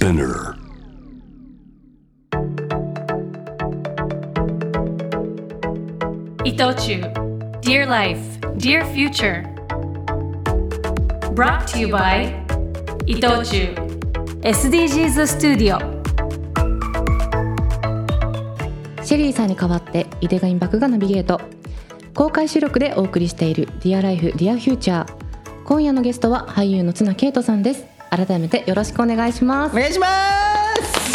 Spinner. 伊藤忠 Dear Life, Dear Future. Brought to you by 伊藤忠 SDGs スタジオシェリーさんに代わって井手がインバクがナビゲート。公開収録でお送りしている Dear Life, Dear Future 今夜のゲストは俳優の綱啓人さんです改めてよろしくお願いします。お願いします。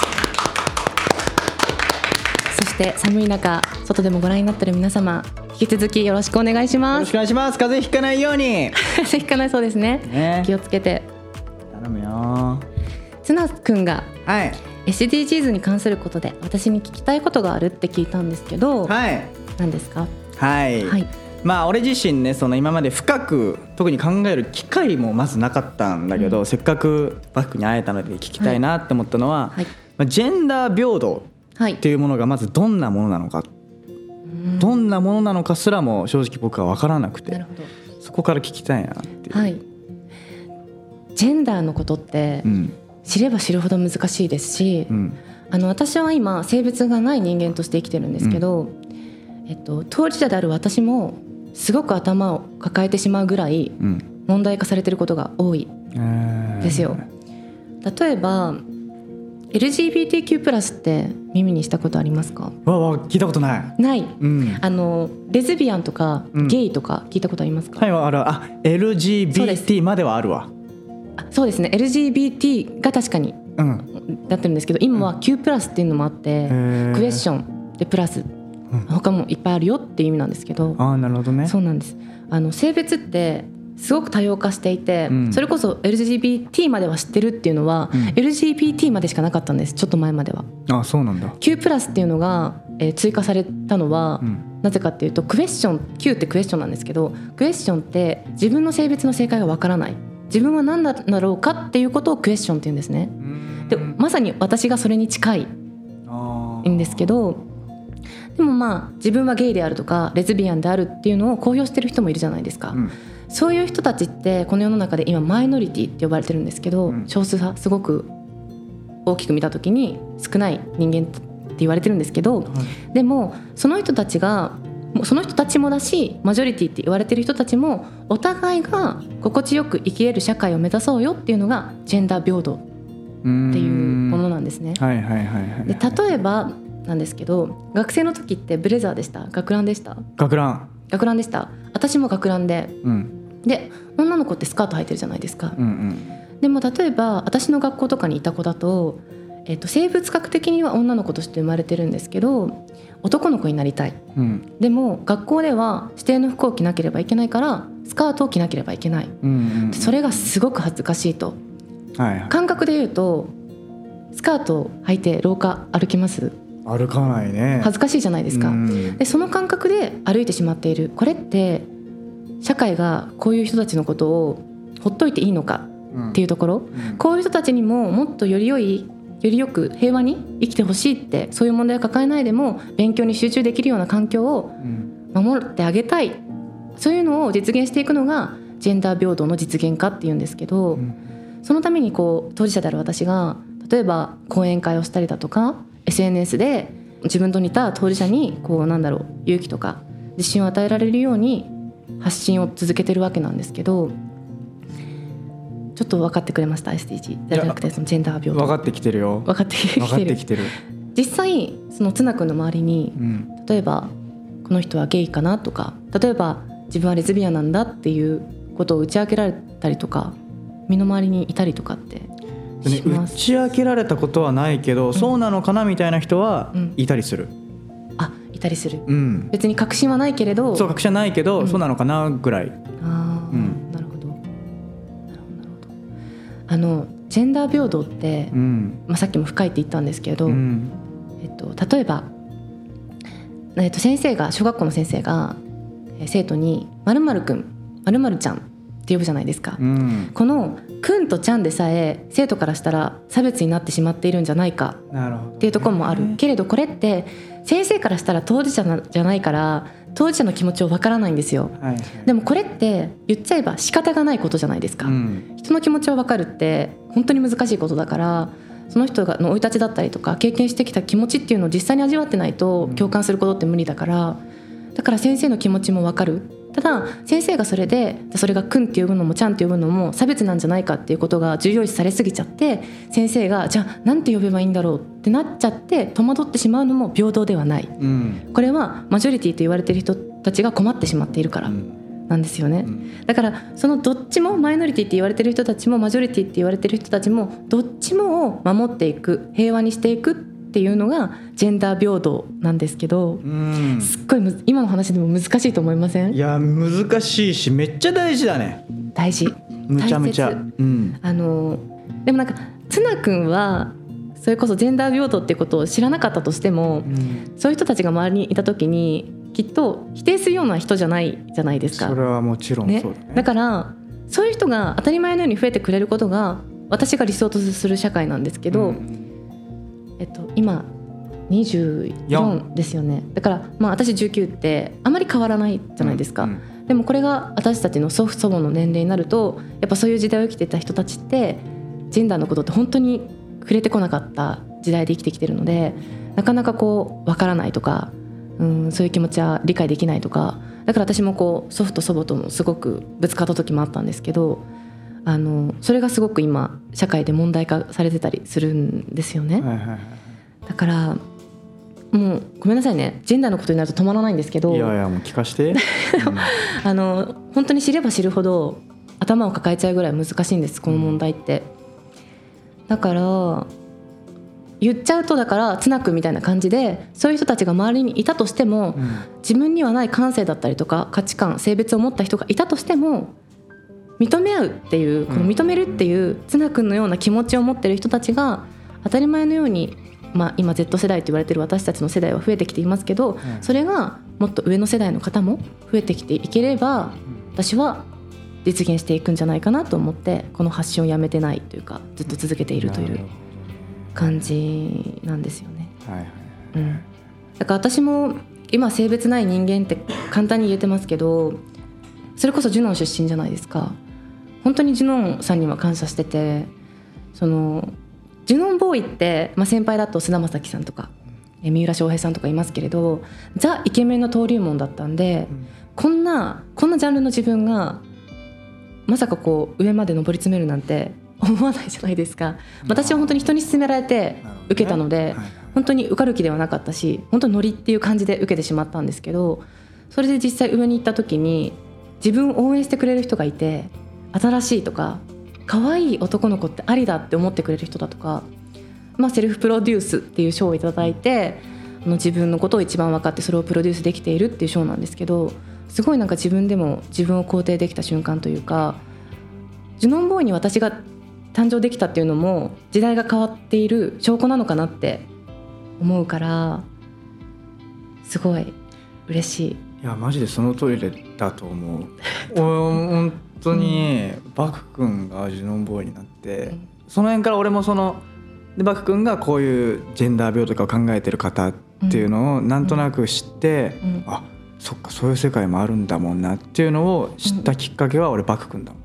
そして寒い中外でもご覧になっている皆様引き続きよろしくお願いしよます。ろしくお願いします。風邪ひかないように。風邪ひかないそうですね。ね。気をつけて。頼むよ。綱くんがはい。SDGs に関することで私に聞きたいことがあるって聞いたんですけど、はい。何ですか？はい、はいまあ俺自身ねその今まで深く特に考える機会もまずなかったんだけど、せっかくバックに会えたので聞きたいなって思ったのは、はい。まあ、ジェンダー平等はい。っていうものがまずどんなものなのか、どんなものなのかすらも正直僕は分からなくてなそこから聞きたいなっていう、はい。ジェンダーのことってうん。知れば知るほど難しいですし、うん。あの私は今性別がない人間として生きてるんですけど、えっと、当事者である私もすごく頭を抱えてしまうぐらいうん。問題化されてることが多いえー。ですよ。例えば LGBTQ+ って耳にしたことありますか？わわ聞いたことない。ない。うん。あのレズビアンとかうん。ゲイとか聞いたことありますか、はいある。あ LGBT まではあるわ。あそうですね。LGBT が確かにうん。なってるんですけど今は Q+ っていうのもあって、クエスチョンでプラス他もいっぱいあるよっていう意味なんですけど、ああなるほどね。そうなんです。あの性別ってすごく多様化していて、うん。それこそ LGBT までは知ってるっていうのは、うん。LGBT までしかなかったんです。ちょっと前までは。あそうなんだ。Q+ っていうのが、えー追加されたのは、うん。なぜかっていうとクエスチョン Q ってクエスチョンなんですけどクエスチョンって自分の性別の正解がわからない。自分は何だろうかっていうことをクエスチョンって言うんですね。でまさに私がそれに近いんですけどでもまあ自分はゲイであるとかレズビアンであるっていうのを公表してる人もいるじゃないですか、うん。そういう人たちってこの世の中で今マイノリティって呼ばれてるんですけど、うん。少数派すごく大きく見た時に少ない人間って言われてるんですけど、でもその人たちがその人たちもだしマジョリティって言われてる人たちもお互いが心地よく生きれる社会を目指そうよっていうのがジェンダー平等っていうものなんですね。はいはいはいはい。で例えばなんですけど学生の時ってブレザーでした？学ランでした？学ラン。学ランでした。私も学ランで。うん。で女の子ってスカート履いてるじゃないですか、うんうん。でも例えば私の学校とかにいた子だと,、えっと生物学的には女の子として生まれてるんですけど男の子になりたい。うん。でも学校では指定の服を着なければいけないからスカートを着なければいけない。うんうんそれがすごく恥ずかしいと。はいはい。感覚で言うとスカートを履いて廊下歩きます？歩かないね。恥ずかしいじゃないですか、うん。でその感覚で歩いてしまっている。これって社会がこういう人たちのことをほっといていいのかっていうところ、うん。こういう人たちにももっとより良いよりよく平和に生きてほしいってそういう問題を抱えないでも勉強に集中できるような環境をうん。守ってあげたい。そういうのを実現していくのがジェンダー平等の実現化っていうんですけど、ん。そのためにこう当事者である私が例えば講演会をしたりだとか SNS で自分と似た当事者にこうなんだろう勇気とか自信を与えられるように発信を続けてるわけなんですけどちょっと分かってくれました SDG じゃなくてそのジェンダー平等。分かってきてるよ。分かってきてる。分かってきてる。実際その綱君の周りにうん。例えばこの人はゲイかなとか例えば自分はレズビアンなんだっていうことを打ち明けられたりとか身の回りにいたりとかってでね打します、ち明けられたことはないけど、そうなのかなみたいな人はうん。いたりする、あいたりする。うん。別に確信はないけれど。そう確信はないけど、うん。そうなのかなぐらい。あー、うん。なるほど。なるほど。あのジェンダー平等って、うん。まあ、さっきも深いって言ったんですけれど、うん。えっと、例えば、えっと、先生が小学校の先生がえー生徒に「まるくんまるちゃん」って呼ぶじゃないですか。うん。この「くん」と「ちゃん」でさえ生徒からしたら差別になってしまっているんじゃないかっていうところもある、けれどこれって先生からしたら当事者なじゃないから当事者の気持ちをわからないんですよ。はいでもこれって言っちゃえば仕方がないことじゃないですか、うん。人の気持ちを分かるって本当に難しいことだからその人がの生い立ちだったりとか経験してきた気持ちっていうのを実際に味わってないと共感することって無理だから。だから先生の気持ちも分かるただ先生がそれでそれが「くん」って呼ぶのも「ちゃん」って呼ぶのも差別なんじゃないかっていうことが重要視されすぎちゃって先生がじゃあなんて呼べばいいんだろうってなっちゃって戸惑ってしまうのも平等ではない。うん。これはマジョリティと言われてる人たちが困ってしまっているからなんですよね。だからそのどっちもマイノリティって言われてる人たちもマジョリティって言われてる人たちもどっちもを守っていく平和にしていくっていうのがジェンダー平等なんですけどうん。すっごいむ今の話でも難しいと思いません？いや難しいしめっちゃ大事だね。大事。むちゃむちゃ。うん。あのでもなんかツナ君はそれこそジェンダー平等っていうことを知らなかったとしてもそういう人たちが周りにいた時にきっと否定するような人じゃないじゃないですか。それはもちろんね。そうだね。だからそういう人が当たり前のように増えてくれることが私が理想とする社会なんですけど、うんえっと、今24ですよね。だからまあ私19ってあまり変わらないじゃないですか、うんでもこれが私たちの祖父祖母の年齢になるとやっぱそういう時代を生きてた人たちってジェンダーのことって本当に触れてこなかった時代で生きてきてるのでなかなかこう分からないとか、うん、そういう気持ちは理解できないとか。だから私もこう祖父と祖母ともすごくぶつかった時もあったんですけどあのそれがすごく今社会で問題化されてたりするんですよね。はいはいはだからもうごめんなさいね。ジェンダーのことになると止まらないんですけど。いいやいやもう聞かして。うん。あの本当に知れば知るほど頭を抱えちゃうぐらい難しいんですこの問題って。だから言っちゃうとだからツナ君みたいな感じでそういう人たちが周りにいたとしてもうん。自分にはない感性だったりとか価値観性別を持った人がいたとしても認め合うっていうこの認めるっていうツナ君のような気持ちを持ってる人たちが当たり前のように、まあ、今 Z 世代と言われてる私たちの世代は増えてきていますけど、それがもっと上の世代の方も増えてきていければ私は実現していくんじゃないかなと思ってこの発信をやめてないというかずっと続けているという感じなんですよね。どはいはい。うん、だから私も今性別ない人間って簡単に言えてますけどそれこそジュノン出身じゃないですか本当にジュノンさんには感謝しててそのジュノンボーイって、まあ、先輩だと菅田将暉さんとかえ三浦翔平さんとかいますけれどザ・イケメンの登竜門だったんでこんなこんなジャンルの自分がまさかこう上まで上り詰めるなんて思わないじゃないですか。私は本当に人に勧められて受けたので、はいはい。本当に受かる気ではなかったし本当にノリっていう感じで受けてしまったんですけどそれで実際上に行った時に自分を応援してくれる人がいて新しいとか可愛い男の子ってありだって思ってくれる人だとか、まあ、セルフプロデュースっていう賞をいただいてあの自分のことを一番分かってそれをプロデュースできているっていう賞なんですけどすごいなんか自分でも自分を肯定できた瞬間というかジュノンボーイに私が誕生できたっていうのも時代が変わっている証拠なのかなって思うからすごい嬉しい。いやマジでその通りだと思う本当にバク君がジュノンボーイになって、うん。その辺から俺もそのでバク君がこういうジェンダー病とかを考えてる方っていうのをなんとなく知って、うん。あそっかそういう世界もあるんだもんなっていうのを知ったきっかけは俺バク君だもん。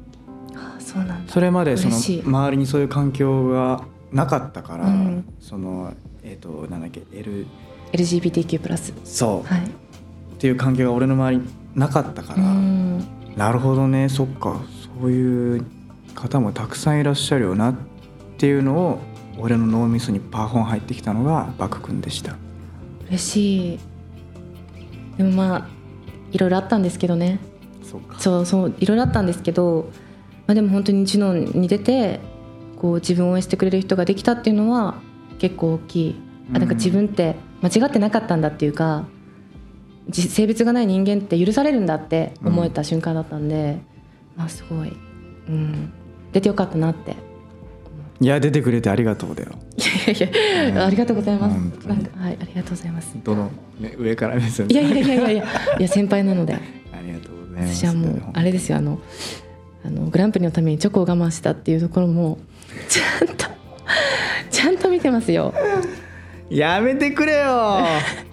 そうなんだ。それまでその周りにそういう環境がなかったから、うん。そのえっ、となんだっけ L LGBTQ+. プラス。そう、はい。っていう環境が俺の周りになかったかうら、んなるほどね。そっか。そういう方もたくさんいらっしゃるよなっていうのを俺の脳みそにパーホン入ってきたのがバク君でした。嬉しい。でもまあいろいろあったんですけどね。そうか。そういろいろあったんですけど、まあ、でも本当にジュノンに出てこう自分を応援してくれる人ができたっていうのは結構大きい。あなんか自分って間違ってなかったんだっていうかじ性別がない人間って許されるんだって思えた瞬間だったんで、まあすごい、うん、出てよかったなって。いや出てくれてありがとうだよ。いやいやありがとうございます。なんかはいありがとうございます。どの、ね、上から目線。いやいやいやいやいや いや先輩なので。ありがとうございます。私はもうあれですよあのあのグランプリのためにチョコを我慢したっていうところもちゃんとちゃんと見てますよやめてくれよ。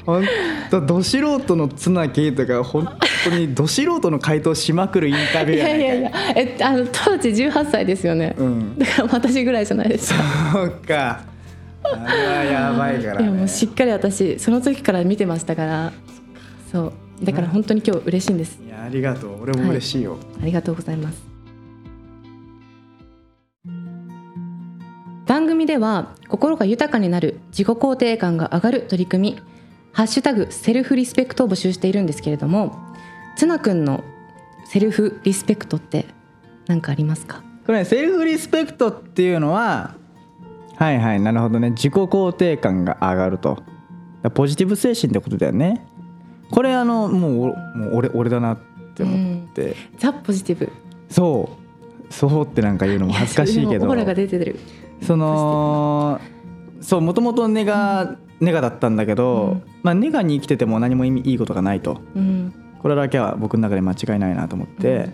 本当ど素人の綱木とか本当にど素人の回答しまくるインタビュいーい。かやいやいやえあの当時18歳ですよね、うん。だから私ぐらいじゃないですか。そうか。あれはやばいからいやもねうしっかり私その時から見てましたから。そう。だから本当に今日嬉しいんです。いやありがとう。俺も嬉しいよ、ありがとうございます番組では心が豊かになる自己肯定感が上がる取り組み「ハッシュタグセルフリスペクト」を募集しているんですけれどもツナくんのセルフリスペクトって何かありますか？これねセルフリスペクトっていうのははいはいなるほどね。自己肯定感が上がると。ポジティブ精神ってことだよね。これあのもうおもう俺俺だなって思って、ザ・ポジティブ。そう。そうってなんか言うのも恥ずかしいけど。オーラが出てるそのそうもともとネガ、ネガだったんだけど、うん。まあ、ネガに生きてても何も意味いいことがないと。うん。これだけは僕の中で間違いないなと思って、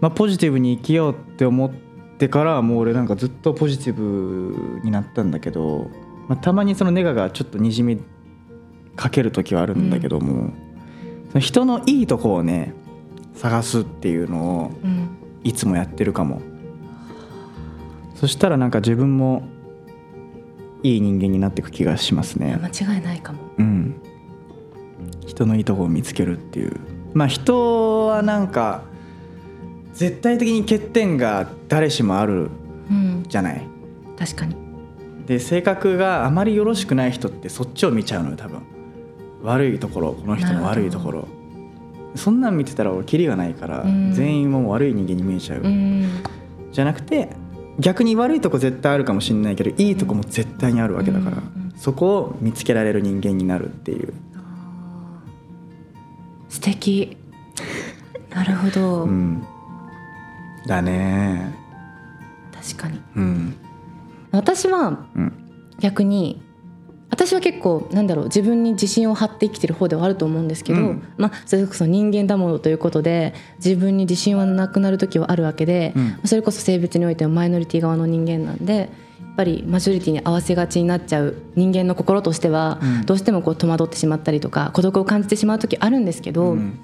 まあ、ポジティブに生きようって思ってからはもう俺なんかずっとポジティブになったんだけど、まあ、たまにそのネガがちょっとにじみかける時はあるんだけども、その人のいいとこをね探すっていうのをうん。いつもやってるかもそしたらなんか自分もいい人間になっていく気がしますね。間違いないかも。うん。人のいいとこを見つけるっていう。まあ人はなんか絶対的に欠点が誰しもあるうんじゃない。確かに。で性格があまりよろしくない人ってそっちを見ちゃうのよ多分。悪いところこの人の悪いところ。そんなん見てたら俺キリがないからうん。全員もう悪い人間に見えちゃう、うん。じゃなくて逆に悪いとこ絶対あるかもしれないけどいいとこも絶対にあるわけだから、そこを見つけられる人間になるっていう、素敵。なるほど、うん、だね。確かに。うん。私はうん。逆に私は結構なんだろう自分に自信を張って生きてる方ではあると思うんですけど、うん。まあそれこそ人間だものということで自分に自信はなくなる時はあるわけで、うん。それこそ性別においてはマイノリティ側の人間なんでやっぱりマジョリティに合わせがちになっちゃう人間の心としては、うん。どうしてもこう戸惑ってしまったりとか孤独を感じてしまう時あるんですけど、うん。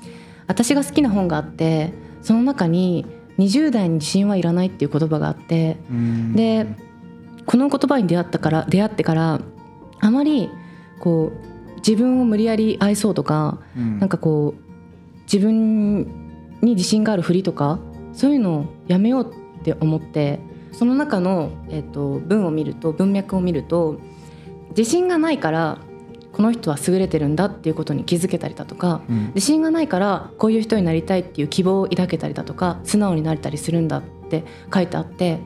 私が好きな本があってその中に20代に自信はいらないっていう言葉があってうん。でこの言葉に出会ったから出会ってからあまりこう自分を無理やり愛そうとか、うん。なんかこう自分に自信があるふりとかそういうのをやめようって思ってその中の、えっと文を見ると文脈を見ると自信がないからこの人は優れてるんだっていうことに気づけたりだとかうん。自信がないからこういう人になりたいっていう希望を抱けたりだとか素直になれたりするんだって書いてあって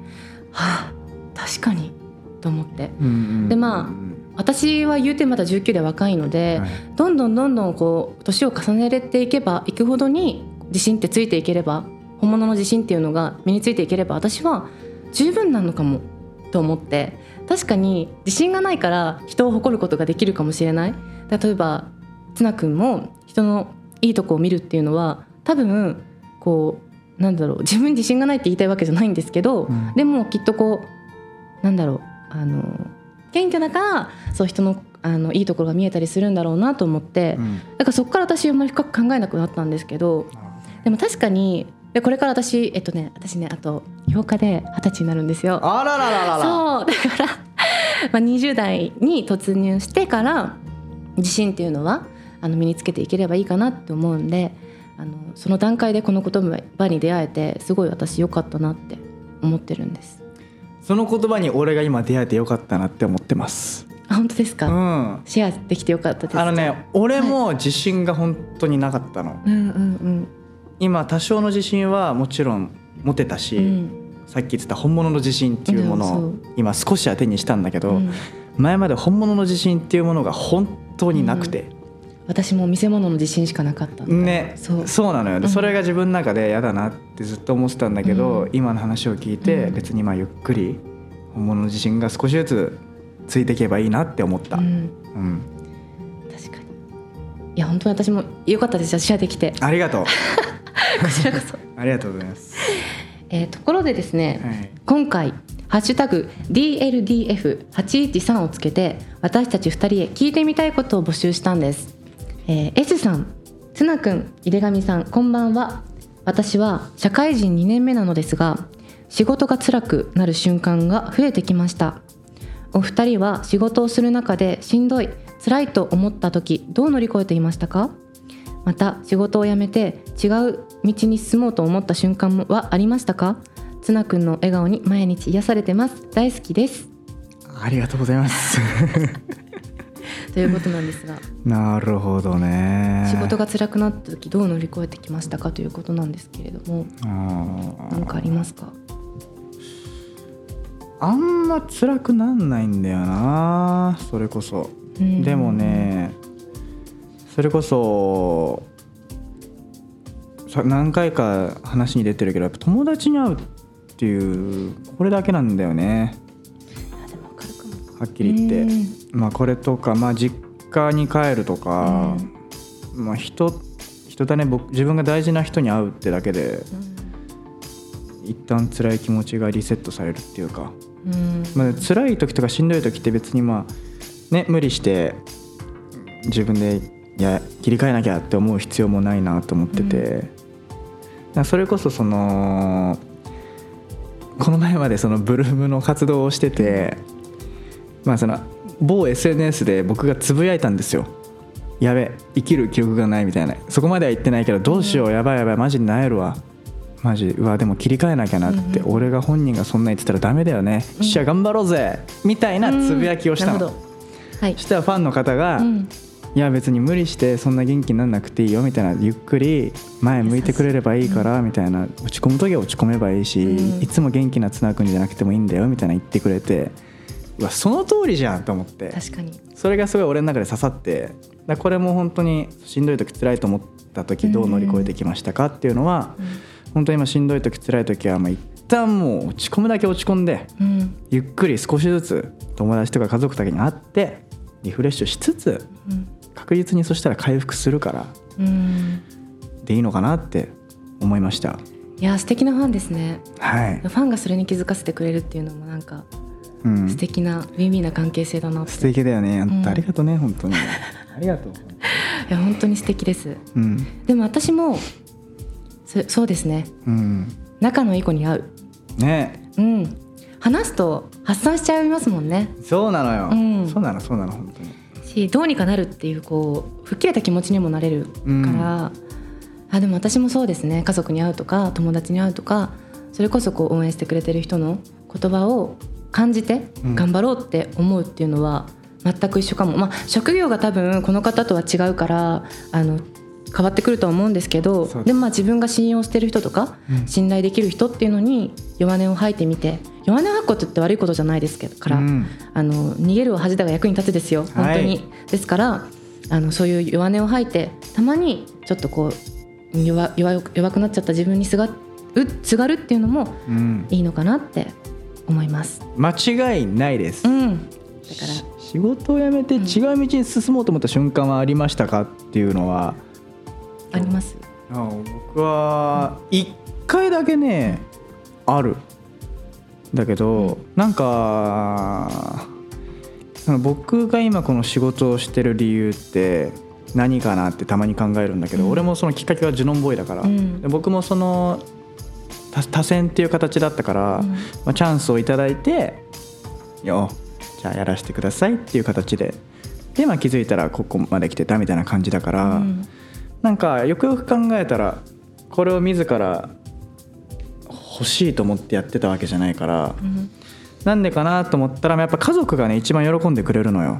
はあ確かにと思って。うんでまあうん私は言うてまだ19で若いので、はい。どんどんどんどんこう年を重ねていけばいくほどに自信ってついていければ本物の自信っていうのが身についていければ私は十分なのかもと思って確かに自信がないから人を誇ることができるかもしれない。例えば綱君も人のいいとこを見るっていうのは多分こうなんだろう自分に自信がないって言いたいわけじゃないんですけど、うん。でもきっとこうなんだろうあの謙虚だからそう人のあのいいところが見えたりするんだろうなと思って、うんだからそこから私あんまり深く考えなくなったんですけどでも確かにでこれから私えっとね私ねあと8日で二十歳になるんですよ。あらららららそうだから、まあ、20代に突入してから自信っていうのはあの身につけていければいいかなって思うんであのその段階でこの言葉に出会えてすごい私良かったなって思ってるんです。その言葉に俺が今出会えてよかったなって思ってます。あ本当ですか、うん。シェアできてよかったです。あのね俺も自信が本当になかったの。うんうん今多少の自信はもちろん持てたし、うん。うんさっき言ってた本物の自信っていうものを今少しは手にしたんだけど、うん。前まで本物の自信っていうものが本当になくて、私も見せ物の自信しかなかったね。そう。なのよ、でうん。それが自分の中で嫌だなってずっと思ってたんだけど、うん。今の話を聞いてうん。別にまあゆっくり本物の自信が少しずつついていけばいいなって思った、うん。うん。確かに。いや本当に私も良かったです。よシェアできてありがとう。こちらこそ、ありがとうございます、えーところでですね、はい。今回「ハッシュタグ #DLDF813」をつけて私たち2人へ聞いてみたいことを募集したんです、えー S さんつなくん井出上さんこんばんは。私は社会人2年目なのですが仕事が辛くなる瞬間が増えてきました。お二人は仕事をする中でしんどい辛いと思った時どう乗り越えていましたか？また仕事を辞めて違う道に進もうと思った瞬間はありましたか？ツナくんの笑顔に毎日癒されてます。大好きです。ありがとうございます。ということなんですが。なるほどね。仕事が辛くなった時どう乗り越えてきましたかということなんですけれども。何かありますか？あんま辛くなんないんだよな。それこそ。うん。でもねそれこそさ何回か話に出てるけどやっぱ友達に会うっていうこれだけなんだよねはっきり言って。まあこれとかまあ実家に帰るとか、まあ人人だね。僕自分が大事な人に会うってだけで一旦辛い気持ちがリセットされるっていうか。うん。うんまあ、辛い時とかしんどい時って別にまあね無理して自分でいや切り替えなきゃって思う必要もないなと思ってて、だからそれこそそのこの前までそのブルームの活動をしててまあその某 SNS で僕がつぶやいたんですよ。やべ生きる記録がないみたいな。そこまでは言ってないけどどうしようやばいやばいマジでなえるわ。マジうわでも切り替えなきゃなって、うん。うん俺が本人がそんな言ってたらダメだよね、うん。しゃ頑張ろうぜ。みたいなつぶやきをしたの、はい。そしたらファンの方が、うん。いや別に無理してそんな元気になんなくていいよみたいなゆっくり前向いてくれればいいからみたいな。落ち込む時は落ち込めばいいし、うん。いつも元気な綱君じゃなくてもいいんだよみたいな言ってくれてうわその通りじゃんと思って。確かに。それがすごい俺の中で刺さってだこれも本当にしんどい時辛いと思った時どう乗り越えてきましたかっていうのは、本当に今しんどい時辛い時はまあ一旦もう落ち込むだけ落ち込んでうん。ゆっくり少しずつ友達とか家族だけに会ってリフレッシュしつつうん。確実にそしたら回復するからうん。でいいのかなって思いました。いや素敵なファンですね。はい、ファンがそれに気づかせてくれるっていうのもなんかうん、素敵なウィンウィンな関係性だな素敵だよね。うん。たありがとうね、本当に。ありがとう。いや本当に素敵です。うん。でも私もそそうですね。うん。仲のいい子に会う。ね。うん。話すと発散しちゃいますもんね。そうなのよ、うん。そうなのそうなの本当に。しどうにかなるっていうこう吹っ切れた気持ちにもなれるから、うん。あでも私もそうですね。家族に会うとか友達に会うとかそれこそこう応援してくれてる人の言葉を感じてうん。頑張ろうって思うっていうのは全く一緒かも、まあ職業が多分この方とは違うからあの変わってくるとは思うんですけどでもまあ自分が信用してる人とか、うん。信頼できる人っていうのに弱音を吐いてみて弱音を吐くことって悪いことじゃないですけどから、うん。あの逃げるは恥だが役に立つですよ。本当に、はいですからあのそういう弱音を吐いてたまにちょっとこう弱弱弱くなっちゃった自分にすがうすがるっていうのもうん。いいのかなって思います。間違いないです、うん、だからし仕事を辞めて違う道に進もうと思った瞬間はありましたかっていうのは？あります。あ僕は1回だけねある。だけど、なんか僕が今この仕事をしてる理由って何かなってたまに考えるんだけど、うん。俺もそのきっかけはジュノンボーイだから、うん。で僕もその多多選っていう形だったから、うん。まあ、チャンスをいただいてよじゃあやらせてくださいっていう形で。で、まあ、気づいたらここまで来てたみたいな感じだから。うん。なんかよくよく考えたらこれを自ら欲しいと思ってやってたわけじゃないからうん。なんでかなと思ったらやっぱ家族がね一番喜んでくれるのよ。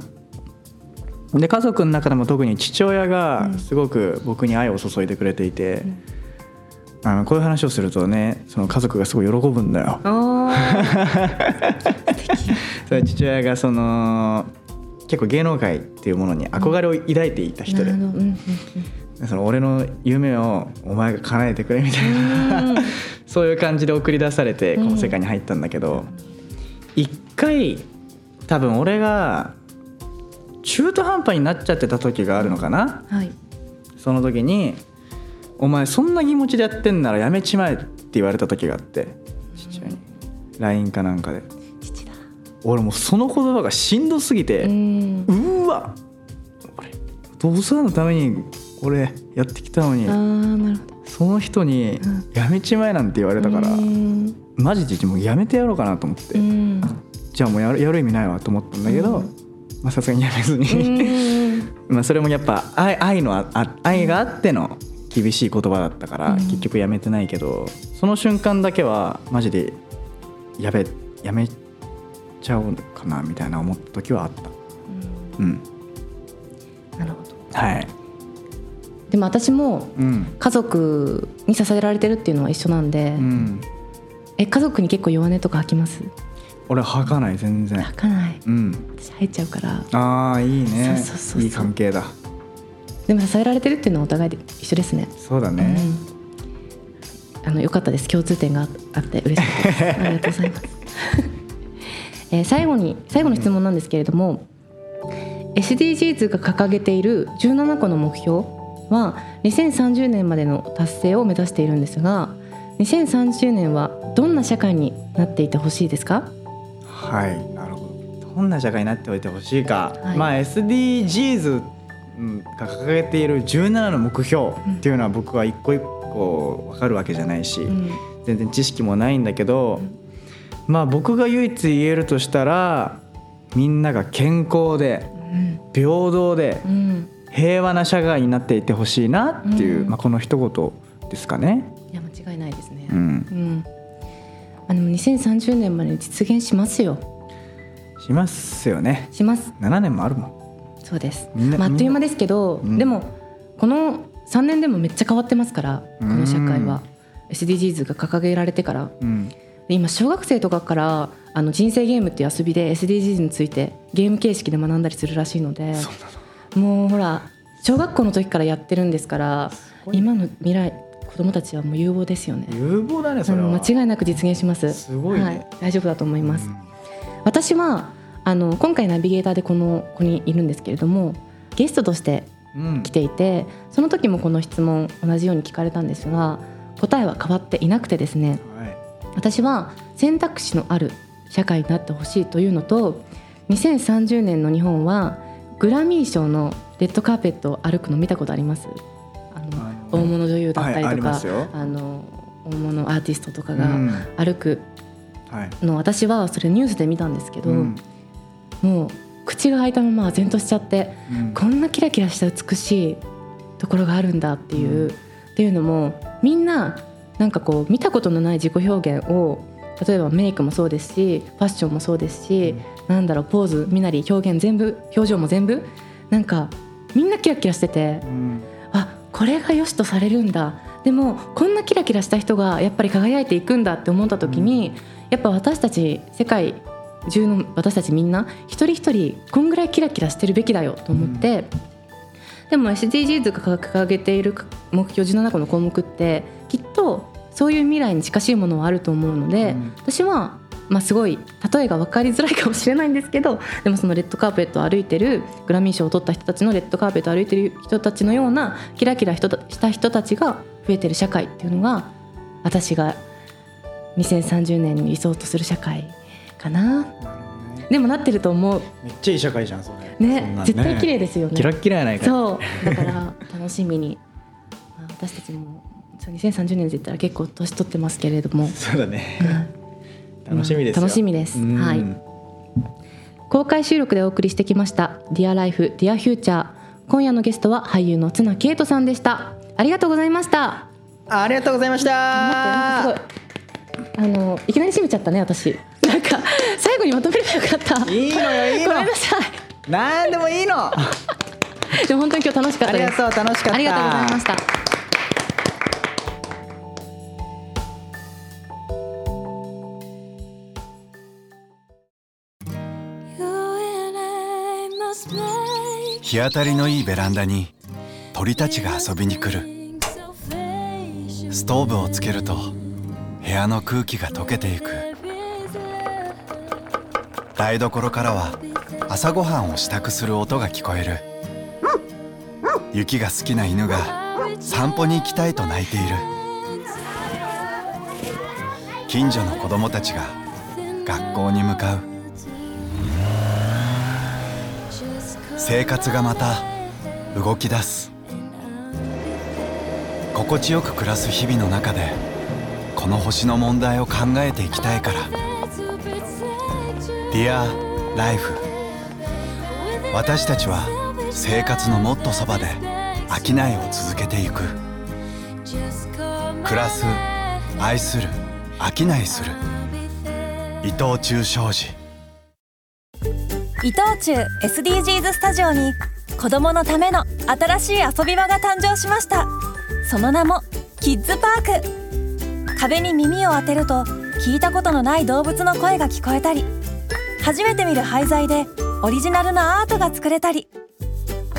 で家族の中でも特に父親がすごく僕に愛を注いでくれていて、あのこういう話をするとねその家族がすごい喜ぶんだよ。あ それ父親がその結構芸能界っていうものに憧れを抱いていたー人で、その俺の夢をお前が叶えてくれみたいな、うん。そういう感じで送り出されてうん。この世界に入ったんだけど、一回多分俺が中途半端になっちゃってた時があるのかな。はい。その時に「お前そんな気持ちでやってんならやめちまえ」って言われた時があって父親に。LINE かなんかで。俺もうその言葉がしんどすぎて、うわ俺父さんのために俺やってきたのに。あーなるほど。その人にうん「やめちまえ」なんて言われたから、うん。マジでもうやめてやろうかなと思って、うん。じゃあもうやるやる意味ないわと思ったんだけどさすがにやめずに、まあそれもやっぱ愛愛の愛があっての厳しい言葉だったから、うん。結局やめてないけどその瞬間だけはマジでやべやめちゃおうかなみたいな思った時はあった。うん。なるほど。はい。でも私もうん。家族に支えられてるっていうのは一緒なんで、うん。え家族に結構弱音とか吐きます？俺吐かない全然。吐かない。うん。私吐いちゃうから。ああいいね。そうそうそうそう。いい関係だでも支えられてるっていうのはお互いで一緒ですね。そうだね、うん、あの良かったです。共通点があって嬉しかったですありがとうございます、えー最後に最後の質問なんですけれども SDGs が掲げている17個の目標は2030年までの達成を目指しているんですが2030年はどんな社会になっていてほしいですか？はいなるほど。どんな社会になっておいてほしいか、はい。まあ SDGs が掲げている17の目標っていうのは僕は一個一個分かるわけじゃないし、うん。全然知識もないんだけど、まあ僕が唯一言えるとしたらみんなが健康でうん。平等でうん。平和な社会になっていってほしいなっていう、うん。まあ、この一言ですかね。いや間違いないですね。うん、うん。あでも2030年までに実現しますよ。しますよね。します。7年もあるもそうです。みんなまあ、あっという間ですけど、うん。でもこの3年でもめっちゃ変わってますからこの社会は。うん SDGs が掲げられてから。ん。うん。で今小学生とかからあの人生ゲームっていう遊びで SDGs についてゲーム形式で学んだりするらしいのでそうなの。もうほら小学校の時からやってるんですから今の未来子供たちはもう有望ですよね。有望だねそれは。うん間違いなく実現します。すごいね。はい、大丈夫だと思います、うん。私はあの今回ナビゲーターでこの子にいるんですけれどもゲストとしてうん。来ていてその時もこの質問同じように聞かれたんですが答えは変わっていなくてですねはい。私は選択肢のある社会になってほしいというのと2030年の日本はグラミー賞のレッドカーペットを歩くの見たことあります？あのあの大物女優だったりはいあとか、りますよ。あの大物アーティストとかがうん。歩くはい。の私はそれニュースで見たんですけど、うんもう口が開いたまま唖然としちゃってうん。こんなキラキラした美しいところがあるんだっていう、っていうのもみんななんかこう見たことのない自己表現を例えばメイクもそうですしファッションもそうですし、なんだろうポーズ身なり表現全部表情も全部なんかみんなキラキラしててうん。あこれが良しとされるんだ。でもこんなキラキラした人がやっぱり輝いていくんだって思った時に、やっぱ私たち世界中の私たちみんな一人一人こんぐらいキラキラしてるべきだよと思って、でも SDGs が掲げている目標17個の項目ってきっとそういう未来に近しいものはあると思うので、うん。私は、まあ、すごい例えが分かりづらいかもしれないんですけどでもそのレッドカーペットを歩いてるグラミー賞を取った人たちのレッドカーペットを歩いてる人たちのようなキラキラした人たちが増えてる社会っていうのが私が2030年に理想とする社会かな。でもなってると思う。めっちゃいい社会じゃんそれ。ね絶対綺麗ですよね。キラッキラやないかい。そう。だから楽しみに、まあ、私たちもそう2030年で言ったら結構年取ってますけれども、そうだね。うん。楽しみですよ。楽しみです。うん。はい。公開収録でお送りしてきました「Dear Life Dear Future」今夜のゲストは俳優の綱啓人さんでした。ありがとうございました。ありがとうございまし待ってなんかたすごい。あのいきなり締めちゃったね私なんか最後にまとめればよかった。いいのよいいの。ごめんなさなんでもいいの。いでも本当に今日楽しかっありがたですとう楽しかった。ありがとうございました。日当たりのいいベランダに鳥たちが遊びに来る。ストーブをつけると部屋の空気が溶けていく台所からは朝ごはんを支度する音が聞こえる。雪が好きな犬が散歩に行きたいと泣いている。近所の子供たちが学校に向かう。生活がまた動き出す。心地よく暮らす日々の中でこの星の問題を考えていきたいから。Dear Life 私たちは生活のもっとそばで商いを続けていく。暮らす愛する商いする。伊藤忠商事。伊藤忠 SDGs スタジオに子どものための新しい遊び場が誕生しました。その名もキッズパーク。壁に耳を当てると聞いたことのない動物の声が聞こえたり初めて見る廃材でオリジナルのアートが作れたり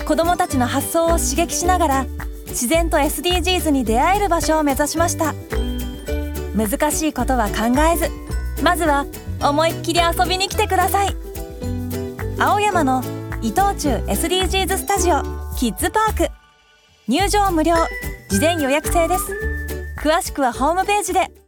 子どもたちの発想を刺激しながら自然と SDGs に出会える場所を目指しました。難しいことは考えずまずは思いっきり遊びに来てください。青山の伊藤忠 SDGs スタジオキッズパーク。入場無料。事前予約制です。詳しくはホームページで。